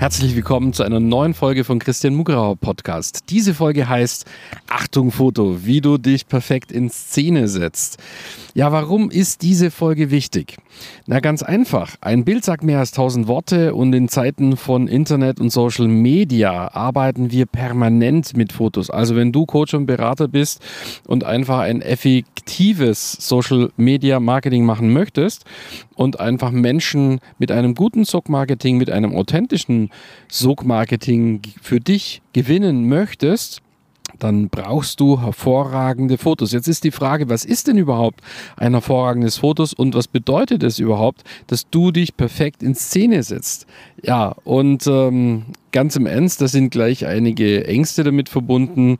Herzlich willkommen zu einer neuen Folge von Christian Mugrauer Podcast. Diese Folge heißt Achtung Foto, wie du dich perfekt in Szene setzt. Ja, warum ist diese Folge wichtig? Na ganz einfach. Ein Bild sagt mehr als tausend Worte und in Zeiten von Internet und Social Media arbeiten wir permanent mit Fotos. Also wenn du Coach und Berater bist und einfach ein effektives Social Media Marketing machen möchtest und einfach Menschen mit einem guten Sog-Marketing, mit einem authentischen Sog-Marketing für dich gewinnen möchtest, dann brauchst du hervorragende Fotos. Jetzt ist die Frage, was ist denn überhaupt ein hervorragendes Fotos und was bedeutet es überhaupt, dass du dich perfekt in Szene setzt? Ja, und ähm, ganz im Ernst, da sind gleich einige Ängste damit verbunden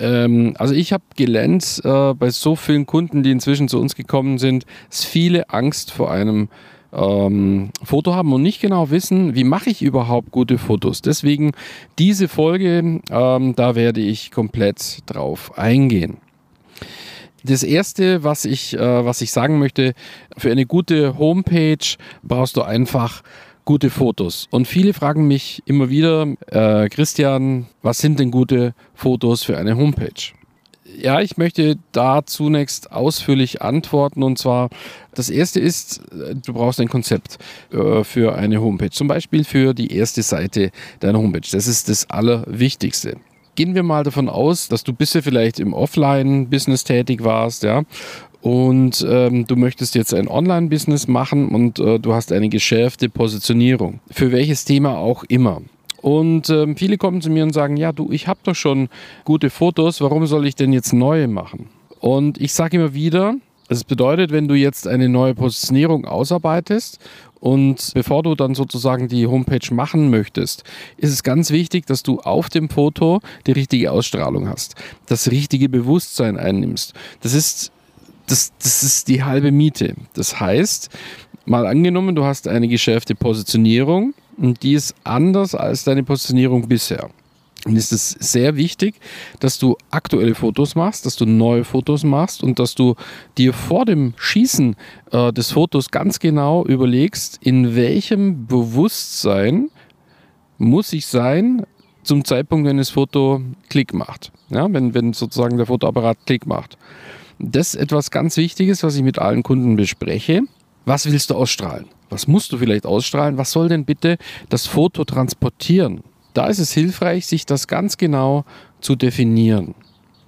ähm, also ich habe gelernt äh, bei so vielen Kunden, die inzwischen zu uns gekommen sind, dass viele Angst vor einem ähm, Foto haben und nicht genau wissen, wie mache ich überhaupt gute Fotos. Deswegen diese Folge, ähm, da werde ich komplett drauf eingehen. Das erste, was ich, äh, was ich sagen möchte, für eine gute Homepage brauchst du einfach gute Fotos. Und viele fragen mich immer wieder, äh, Christian, was sind denn gute Fotos für eine Homepage? Ja, ich möchte da zunächst ausführlich antworten. Und zwar, das erste ist, du brauchst ein Konzept äh, für eine Homepage. Zum Beispiel für die erste Seite deiner Homepage. Das ist das Allerwichtigste gehen wir mal davon aus, dass du bisher vielleicht im Offline-Business tätig warst, ja, und ähm, du möchtest jetzt ein Online-Business machen und äh, du hast eine geschärfte Positionierung. Für welches Thema auch immer. Und ähm, viele kommen zu mir und sagen, ja, du, ich habe doch schon gute Fotos, warum soll ich denn jetzt neue machen? Und ich sage immer wieder, es bedeutet, wenn du jetzt eine neue Positionierung ausarbeitest und bevor du dann sozusagen die Homepage machen möchtest, ist es ganz wichtig, dass du auf dem Foto die richtige Ausstrahlung hast, das richtige Bewusstsein einnimmst. Das ist, das, das ist die halbe Miete. Das heißt, mal angenommen, du hast eine geschärfte Positionierung und die ist anders als deine Positionierung bisher. Und ist es sehr wichtig, dass du aktuelle Fotos machst, dass du neue Fotos machst und dass du dir vor dem Schießen äh, des Fotos ganz genau überlegst, in welchem Bewusstsein muss ich sein zum Zeitpunkt, wenn das Foto Klick macht. Ja, wenn, wenn sozusagen der Fotoapparat Klick macht. Das ist etwas ganz Wichtiges, was ich mit allen Kunden bespreche. Was willst du ausstrahlen? Was musst du vielleicht ausstrahlen? Was soll denn bitte das Foto transportieren? Da ist es hilfreich, sich das ganz genau zu definieren.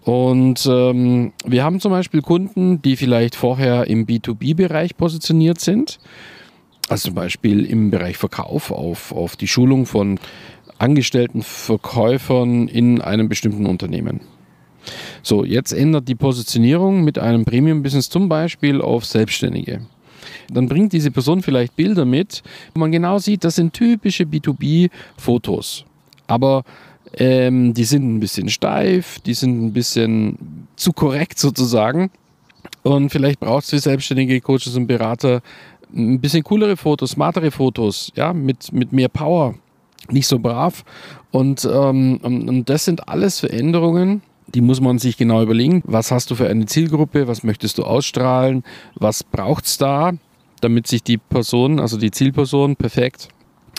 Und ähm, wir haben zum Beispiel Kunden, die vielleicht vorher im B2B-Bereich positioniert sind, also zum Beispiel im Bereich Verkauf auf, auf die Schulung von angestellten Verkäufern in einem bestimmten Unternehmen. So, jetzt ändert die Positionierung mit einem Premium-Business zum Beispiel auf Selbstständige dann bringt diese Person vielleicht Bilder mit, wo man genau sieht, das sind typische B2B-Fotos. Aber ähm, die sind ein bisschen steif, die sind ein bisschen zu korrekt sozusagen. Und vielleicht braucht es für selbstständige Coaches und Berater ein bisschen coolere Fotos, smartere Fotos, ja, mit, mit mehr Power, nicht so brav. Und, ähm, und das sind alles Veränderungen, die muss man sich genau überlegen. Was hast du für eine Zielgruppe? Was möchtest du ausstrahlen? Was braucht es da? damit sich die Person, also die Zielperson, perfekt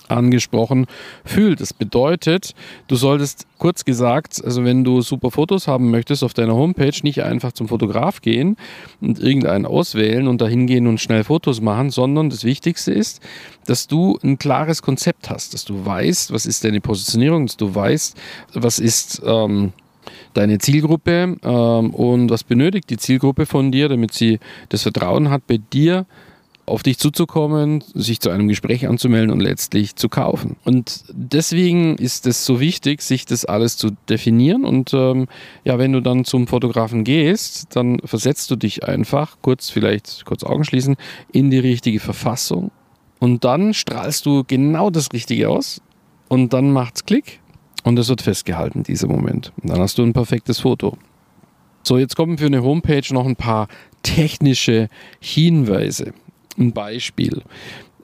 angesprochen fühlt. Das bedeutet, du solltest kurz gesagt, also wenn du super Fotos haben möchtest auf deiner Homepage, nicht einfach zum Fotograf gehen und irgendeinen auswählen und dahin gehen und schnell Fotos machen, sondern das Wichtigste ist, dass du ein klares Konzept hast, dass du weißt, was ist deine Positionierung, dass du weißt, was ist ähm, deine Zielgruppe ähm, und was benötigt die Zielgruppe von dir, damit sie das Vertrauen hat, bei dir auf dich zuzukommen, sich zu einem Gespräch anzumelden und letztlich zu kaufen. Und deswegen ist es so wichtig, sich das alles zu definieren. Und ähm, ja, wenn du dann zum Fotografen gehst, dann versetzt du dich einfach, kurz vielleicht kurz Augen schließen, in die richtige Verfassung. Und dann strahlst du genau das Richtige aus. Und dann macht's Klick und es wird festgehalten, dieser Moment. Und dann hast du ein perfektes Foto. So, jetzt kommen für eine Homepage noch ein paar technische Hinweise. Ein Beispiel.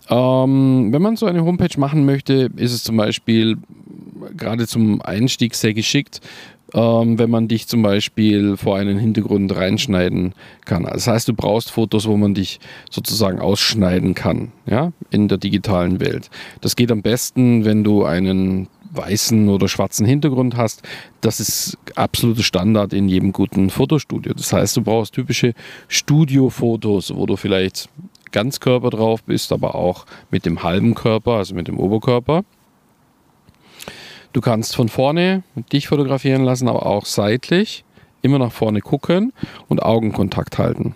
Ähm, wenn man so eine Homepage machen möchte, ist es zum Beispiel gerade zum Einstieg sehr geschickt, ähm, wenn man dich zum Beispiel vor einen Hintergrund reinschneiden kann. Das heißt, du brauchst Fotos, wo man dich sozusagen ausschneiden kann, ja, in der digitalen Welt. Das geht am besten, wenn du einen weißen oder schwarzen Hintergrund hast. Das ist absolute Standard in jedem guten Fotostudio. Das heißt, du brauchst typische Studiofotos, wo du vielleicht Ganzkörper drauf bist, aber auch mit dem halben Körper, also mit dem Oberkörper. Du kannst von vorne dich fotografieren lassen, aber auch seitlich. Immer nach vorne gucken und Augenkontakt halten.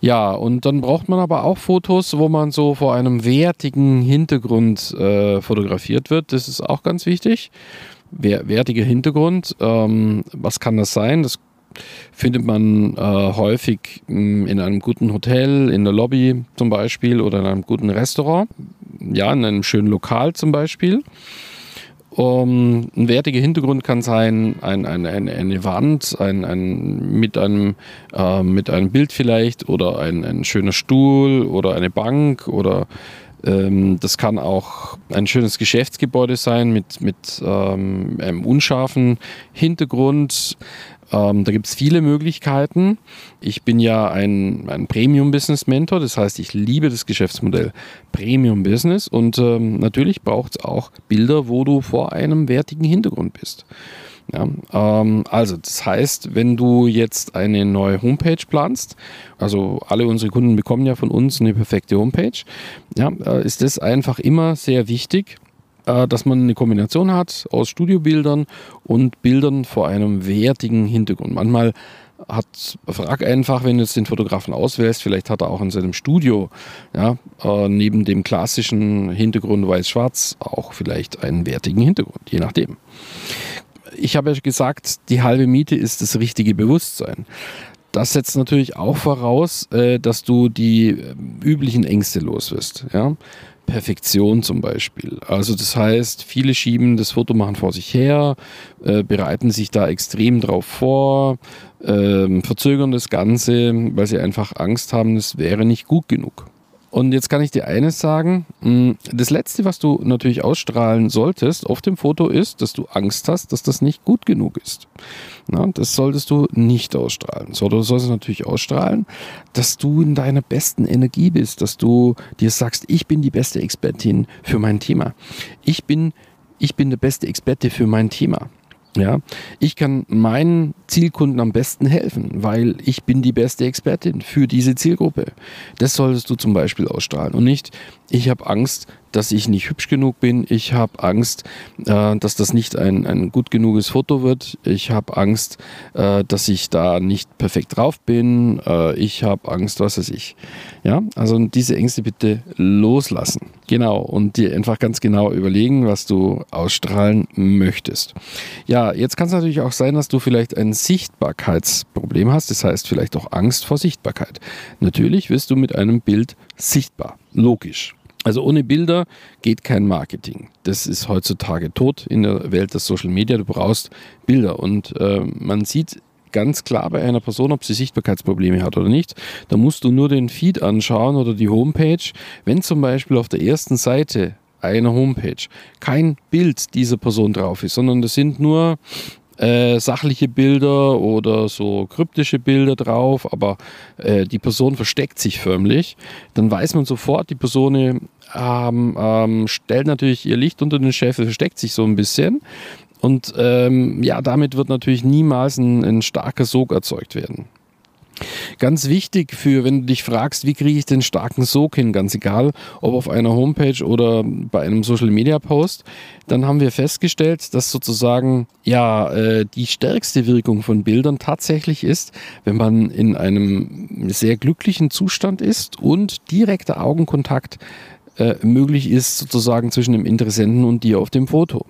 Ja, und dann braucht man aber auch Fotos, wo man so vor einem wertigen Hintergrund äh, fotografiert wird. Das ist auch ganz wichtig. wertiger Hintergrund. Ähm, was kann das sein? Das findet man äh, häufig hm, in einem guten Hotel, in der Lobby zum Beispiel oder in einem guten Restaurant. Ja, in einem schönen Lokal zum Beispiel. Um, ein wertiger Hintergrund kann sein ein, ein, ein, eine Wand ein, ein, mit, einem, äh, mit einem Bild vielleicht oder ein, ein schöner Stuhl oder eine Bank oder ähm, das kann auch ein schönes Geschäftsgebäude sein mit, mit ähm, einem unscharfen Hintergrund. Ähm, da gibt es viele Möglichkeiten. Ich bin ja ein, ein Premium-Business-Mentor, das heißt, ich liebe das Geschäftsmodell Premium-Business und ähm, natürlich braucht es auch Bilder, wo du vor einem wertigen Hintergrund bist. Ja, ähm, also das heißt, wenn du jetzt eine neue Homepage planst, also alle unsere Kunden bekommen ja von uns eine perfekte Homepage, ja, äh, ist das einfach immer sehr wichtig, äh, dass man eine Kombination hat aus Studiobildern und Bildern vor einem wertigen Hintergrund. Manchmal hat, frag einfach, wenn du jetzt den Fotografen auswählst, vielleicht hat er auch in seinem Studio, ja, äh, neben dem klassischen Hintergrund weiß-schwarz auch vielleicht einen wertigen Hintergrund, je nachdem. Ich habe ja gesagt, die halbe Miete ist das richtige Bewusstsein. Das setzt natürlich auch voraus, äh, dass du die äh, üblichen Ängste los wirst. Ja? Perfektion zum Beispiel. Also das heißt, viele schieben das Fotomachen vor sich her, äh, bereiten sich da extrem drauf vor, äh, verzögern das Ganze, weil sie einfach Angst haben, es wäre nicht gut genug. Und jetzt kann ich dir eines sagen, hm, das Letzte, was du natürlich ausstrahlen solltest auf dem Foto ist, dass du Angst hast, dass das nicht gut genug ist. Na, das solltest du nicht ausstrahlen. So, du solltest natürlich ausstrahlen, dass du in deiner besten Energie bist, dass du dir sagst, ich bin die beste Expertin für mein Thema. Ich bin, ich bin der beste Experte für mein Thema. Ja, ich kann meinen Zielkunden am besten helfen, weil ich bin die beste Expertin für diese Zielgruppe. Das solltest du zum Beispiel ausstrahlen und nicht, ich habe Angst, dass ich nicht hübsch genug bin. Ich habe Angst, äh, dass das nicht ein, ein gut genuges Foto wird. Ich habe Angst, äh, dass ich da nicht perfekt drauf bin. Äh, ich habe Angst, was weiß ich. Ja, also diese Ängste bitte loslassen. Genau. Und dir einfach ganz genau überlegen, was du ausstrahlen möchtest. Ja, jetzt kann es natürlich auch sein, dass du vielleicht ein Sichtbarkeitsproblem hast. Das heißt vielleicht auch Angst vor Sichtbarkeit. Natürlich wirst du mit einem Bild sichtbar. Logisch. Also ohne Bilder geht kein Marketing. Das ist heutzutage tot in der Welt der Social Media. Du brauchst Bilder und äh, man sieht ganz klar bei einer Person, ob sie Sichtbarkeitsprobleme hat oder nicht. Da musst du nur den Feed anschauen oder die Homepage. Wenn zum Beispiel auf der ersten Seite einer Homepage kein Bild dieser Person drauf ist, sondern das sind nur äh, sachliche Bilder oder so kryptische Bilder drauf, aber äh, die Person versteckt sich förmlich, dann weiß man sofort, die Person ähm, ähm, stellt natürlich ihr Licht unter den Scheffel, versteckt sich so ein bisschen. Und ähm, ja, damit wird natürlich niemals ein, ein starker Sog erzeugt werden. Ganz wichtig für, wenn du dich fragst, wie kriege ich den starken Sog hin, ganz egal, ob auf einer Homepage oder bei einem Social Media Post, dann haben wir festgestellt, dass sozusagen ja äh, die stärkste Wirkung von Bildern tatsächlich ist, wenn man in einem sehr glücklichen Zustand ist und direkter Augenkontakt äh, möglich ist, sozusagen zwischen dem Interessenten und dir auf dem Foto.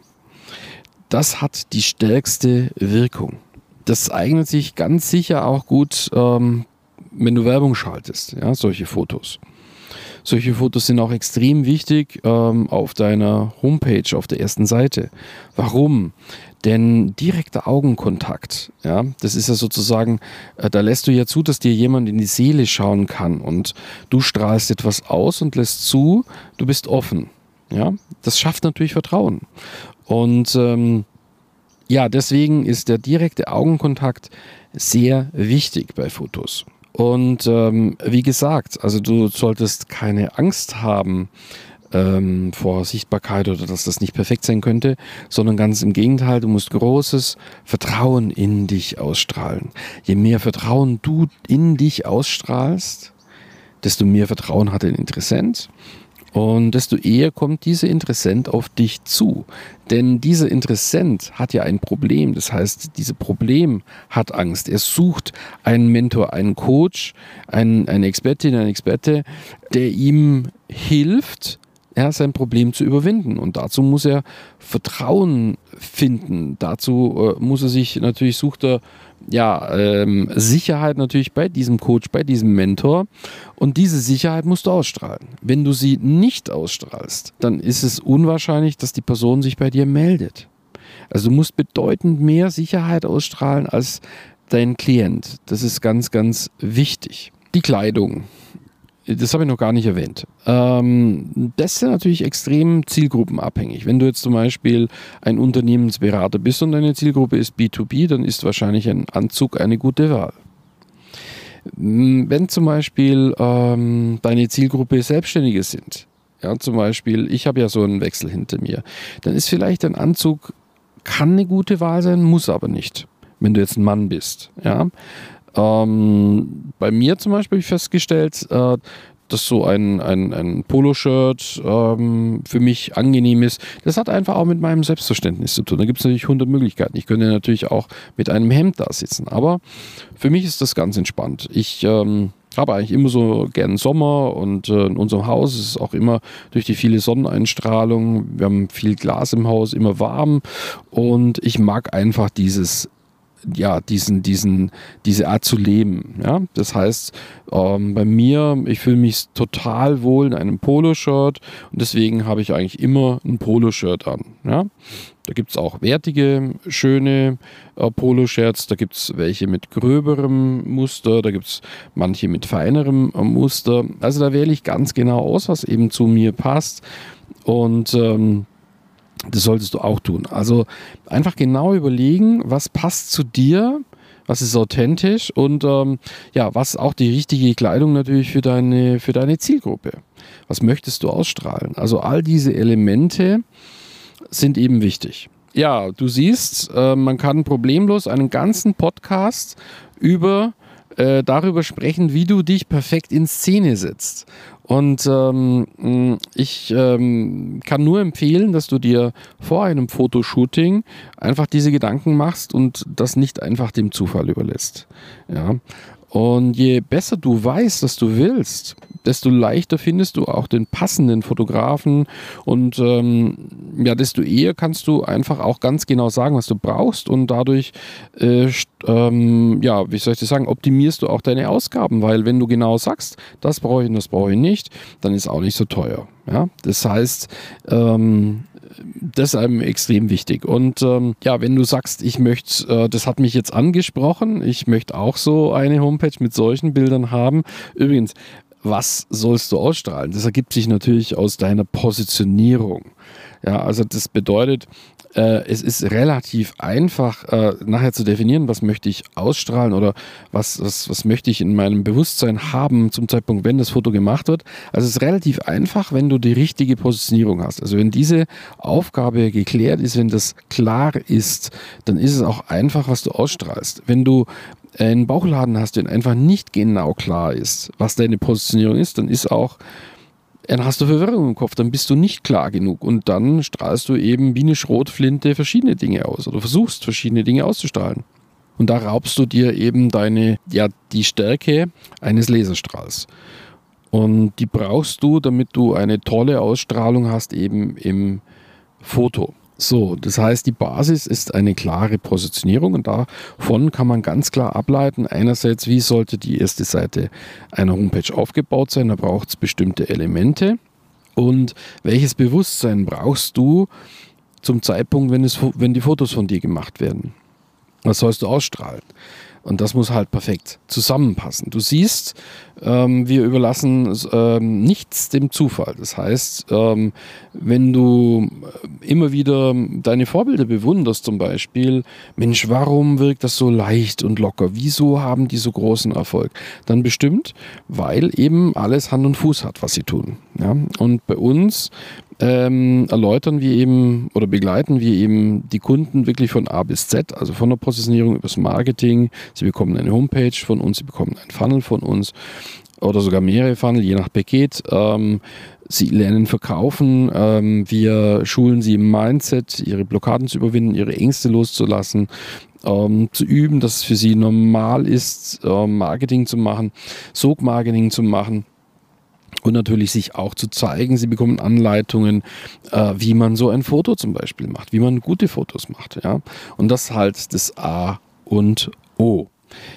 Das hat die stärkste Wirkung das eignet sich ganz sicher auch gut, ähm, wenn du Werbung schaltest, ja, solche Fotos. Solche Fotos sind auch extrem wichtig ähm, auf deiner Homepage, auf der ersten Seite. Warum? Denn direkter Augenkontakt, ja, das ist ja sozusagen, äh, da lässt du ja zu, dass dir jemand in die Seele schauen kann und du strahlst etwas aus und lässt zu, du bist offen. Ja, das schafft natürlich Vertrauen. Und ähm, ja, deswegen ist der direkte Augenkontakt sehr wichtig bei Fotos. Und ähm, wie gesagt, also du solltest keine Angst haben ähm, vor Sichtbarkeit oder dass das nicht perfekt sein könnte, sondern ganz im Gegenteil, du musst großes Vertrauen in dich ausstrahlen. Je mehr Vertrauen du in dich ausstrahlst, desto mehr Vertrauen hat ein Interessent und desto eher kommt dieser Interessent auf dich zu. Denn dieser Interessent hat ja ein Problem. Das heißt, dieses Problem hat Angst. Er sucht einen Mentor, einen Coach, einen, eine Expertin, einen Experte, der ihm hilft, ja, sein Problem zu überwinden. Und dazu muss er Vertrauen finden. Dazu äh, muss er sich, natürlich sucht er ja, ähm, Sicherheit natürlich bei diesem Coach, bei diesem Mentor. Und diese Sicherheit musst du ausstrahlen. Wenn du sie nicht ausstrahlst, dann ist es unwahrscheinlich, dass die Person sich bei dir meldet. Also du musst bedeutend mehr Sicherheit ausstrahlen als dein Klient. Das ist ganz, ganz wichtig. Die Kleidung das habe ich noch gar nicht erwähnt. Ähm, das ist natürlich extrem zielgruppenabhängig. Wenn du jetzt zum Beispiel ein Unternehmensberater bist und deine Zielgruppe ist B2B, dann ist wahrscheinlich ein Anzug eine gute Wahl. Wenn zum Beispiel ähm, deine Zielgruppe Selbstständige sind, ja, zum Beispiel, ich habe ja so einen Wechsel hinter mir, dann ist vielleicht ein Anzug, kann eine gute Wahl sein, muss aber nicht, wenn du jetzt ein Mann bist. Ja. Ähm, bei mir zum Beispiel habe ich festgestellt, äh, dass so ein, ein, ein Poloshirt ähm, für mich angenehm ist. Das hat einfach auch mit meinem Selbstverständnis zu tun. Da gibt es natürlich 100 Möglichkeiten. Ich könnte natürlich auch mit einem Hemd da sitzen. Aber für mich ist das ganz entspannt. Ich ähm, habe eigentlich immer so gern Sommer und äh, in unserem Haus ist es auch immer durch die viele Sonneneinstrahlung. Wir haben viel Glas im Haus, immer warm und ich mag einfach dieses ja, diesen, diesen, diese Art zu leben. Ja? Das heißt, ähm, bei mir, ich fühle mich total wohl in einem Poloshirt und deswegen habe ich eigentlich immer ein Poloshirt an. Ja? Da gibt es auch wertige, schöne äh, Poloshirts, da gibt es welche mit gröberem Muster, da gibt es manche mit feinerem äh, Muster. Also da wähle ich ganz genau aus, was eben zu mir passt. Und ähm, das solltest du auch tun. Also einfach genau überlegen, was passt zu dir, was ist authentisch und ähm, ja, was auch die richtige Kleidung natürlich für deine, für deine Zielgruppe. Was möchtest du ausstrahlen? Also all diese Elemente sind eben wichtig. Ja, du siehst, äh, man kann problemlos einen ganzen Podcast über äh, darüber sprechen, wie du dich perfekt in Szene setzt. Und ähm, ich ähm, kann nur empfehlen, dass du dir vor einem Fotoshooting einfach diese Gedanken machst und das nicht einfach dem Zufall überlässt. Ja. Und je besser du weißt, was du willst, desto leichter findest du auch den passenden Fotografen und ähm, ja, desto eher kannst du einfach auch ganz genau sagen, was du brauchst und dadurch, äh, ähm, ja, wie soll ich das sagen, optimierst du auch deine Ausgaben, weil wenn du genau sagst, das brauche ich und das brauche ich nicht, dann ist auch nicht so teuer. Ja? Das heißt, ähm, das ist einem extrem wichtig. Und ähm, ja, wenn du sagst, ich möchte, äh, das hat mich jetzt angesprochen, ich möchte auch so eine Homepage mit solchen Bildern haben. Übrigens, was sollst du ausstrahlen? Das ergibt sich natürlich aus deiner Positionierung. Ja, also das bedeutet, äh, es ist relativ einfach äh, nachher zu definieren, was möchte ich ausstrahlen oder was, was, was möchte ich in meinem Bewusstsein haben zum Zeitpunkt, wenn das Foto gemacht wird. Also es ist relativ einfach, wenn du die richtige Positionierung hast. Also wenn diese Aufgabe geklärt ist, wenn das klar ist, dann ist es auch einfach, was du ausstrahlst. Wenn du einen Bauchladen hast, den einfach nicht genau klar ist, was deine Positionierung ist, dann ist auch dann hast du Verwirrung im Kopf, dann bist du nicht klar genug und dann strahlst du eben wie eine Schrotflinte verschiedene Dinge aus oder versuchst verschiedene Dinge auszustrahlen. Und da raubst du dir eben deine, ja, die Stärke eines Laserstrahls. Und die brauchst du, damit du eine tolle Ausstrahlung hast, eben im Foto. So, das heißt, die Basis ist eine klare Positionierung und davon kann man ganz klar ableiten, einerseits, wie sollte die erste Seite einer Homepage aufgebaut sein, da braucht es bestimmte Elemente und welches Bewusstsein brauchst du zum Zeitpunkt, wenn, es, wenn die Fotos von dir gemacht werden. Was sollst du ausstrahlen? Und das muss halt perfekt zusammenpassen. Du siehst, ähm, wir überlassen ähm, nichts dem Zufall. Das heißt, ähm, wenn du äh, immer wieder deine Vorbilder bewunderst, zum Beispiel, Mensch, warum wirkt das so leicht und locker? Wieso haben die so großen Erfolg? Dann bestimmt, weil eben alles Hand und Fuß hat, was sie tun. Ja? Und bei uns ähm, erläutern wir eben oder begleiten wir eben die Kunden wirklich von A bis Z, also von der Positionierung übers Marketing. Sie bekommen eine Homepage von uns, sie bekommen einen Funnel von uns oder sogar mehrere Funnel, je nach Paket. Ähm, sie lernen verkaufen. Ähm, wir schulen sie im Mindset, ihre Blockaden zu überwinden, ihre Ängste loszulassen. Ähm, zu üben, dass es für sie normal ist, äh, Marketing zu machen, Sog-Marketing zu machen und natürlich sich auch zu zeigen. Sie bekommen Anleitungen, äh, wie man so ein Foto zum Beispiel macht, wie man gute Fotos macht. Ja? Und das halt das A und O.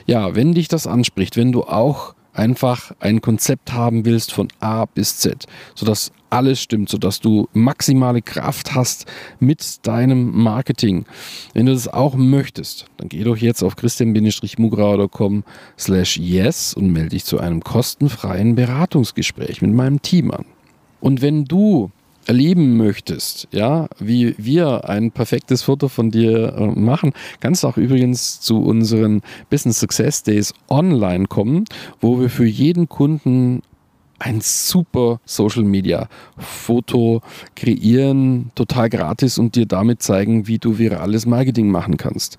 Ja, wenn dich das anspricht, wenn du auch einfach ein Konzept haben willst von A bis Z, sodass alles stimmt, sodass du maximale Kraft hast mit deinem Marketing. Wenn du das auch möchtest, dann geh doch jetzt auf christian-mugrauer.com slash yes und melde dich zu einem kostenfreien Beratungsgespräch mit meinem Team an. Und wenn du erleben möchtest, ja, wie wir ein perfektes Foto von dir äh, machen, kannst du auch übrigens zu unseren Business Success Days online kommen, wo wir für jeden Kunden ein super Social Media Foto kreieren, total gratis und dir damit zeigen, wie du virales Marketing machen kannst.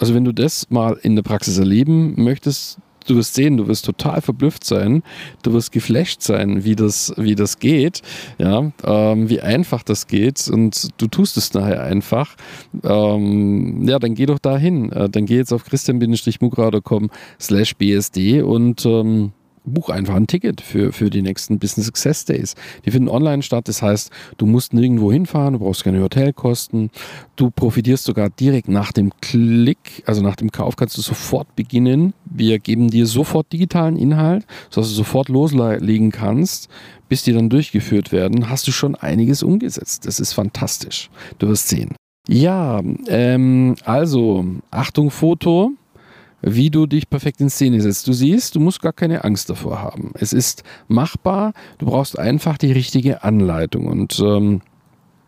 Also wenn du das mal in der Praxis erleben möchtest, du wirst sehen, du wirst total verblüfft sein, du wirst geflasht sein, wie das, wie das geht, ja, ähm, wie einfach das geht und du tust es nachher einfach. Ähm, ja, dann geh doch dahin. Äh, dann geh jetzt auf christian-mugra.com slash bsd und ähm, buch einfach ein Ticket für, für die nächsten Business Success Days. Die finden online statt. Das heißt, du musst nirgendwo hinfahren, du brauchst keine Hotelkosten. Du profitierst sogar direkt nach dem Klick, also nach dem Kauf kannst du sofort beginnen. Wir geben dir sofort digitalen Inhalt, sodass du sofort loslegen kannst, bis die dann durchgeführt werden. Hast du schon einiges umgesetzt. Das ist fantastisch. Du wirst sehen. Ja, ähm, also Achtung Foto wie du dich perfekt in Szene setzt. Du siehst, du musst gar keine Angst davor haben. Es ist machbar, du brauchst einfach die richtige Anleitung und ähm,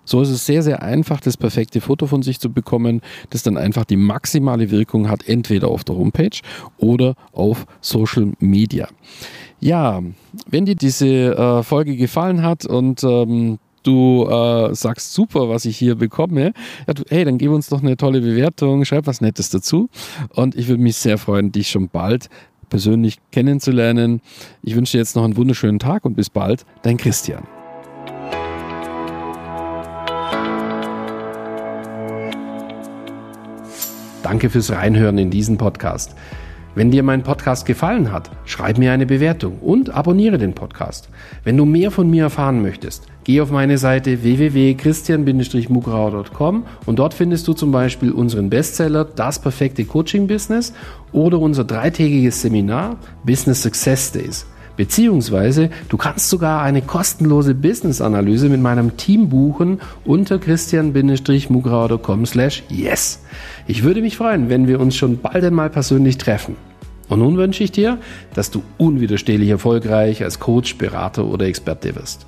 so ist es sehr, sehr einfach, das perfekte Foto von sich zu bekommen, das dann einfach die maximale Wirkung hat, entweder auf der Homepage oder auf Social Media. Ja, wenn dir diese äh, Folge gefallen hat und ähm, du äh, sagst, super, was ich hier bekomme, ja, du, hey, dann gib uns doch eine tolle Bewertung, schreib was Nettes dazu. Und ich würde mich sehr freuen, dich schon bald persönlich kennenzulernen. Ich wünsche dir jetzt noch einen wunderschönen Tag und bis bald, dein Christian. Danke fürs Reinhören in diesen Podcast. Wenn dir mein Podcast gefallen hat, schreib mir eine Bewertung und abonniere den Podcast. Wenn du mehr von mir erfahren möchtest, geh auf meine Seite www.christian-mugrauer.com und dort findest du zum Beispiel unseren Bestseller Das perfekte Coaching Business oder unser dreitägiges Seminar Business Success Days. Beziehungsweise du kannst sogar eine kostenlose Business-Analyse mit meinem Team buchen unter christian-mugrauer.com slash yes. Ich würde mich freuen, wenn wir uns schon bald einmal persönlich treffen. Und nun wünsche ich dir, dass du unwiderstehlich erfolgreich als Coach, Berater oder Experte wirst.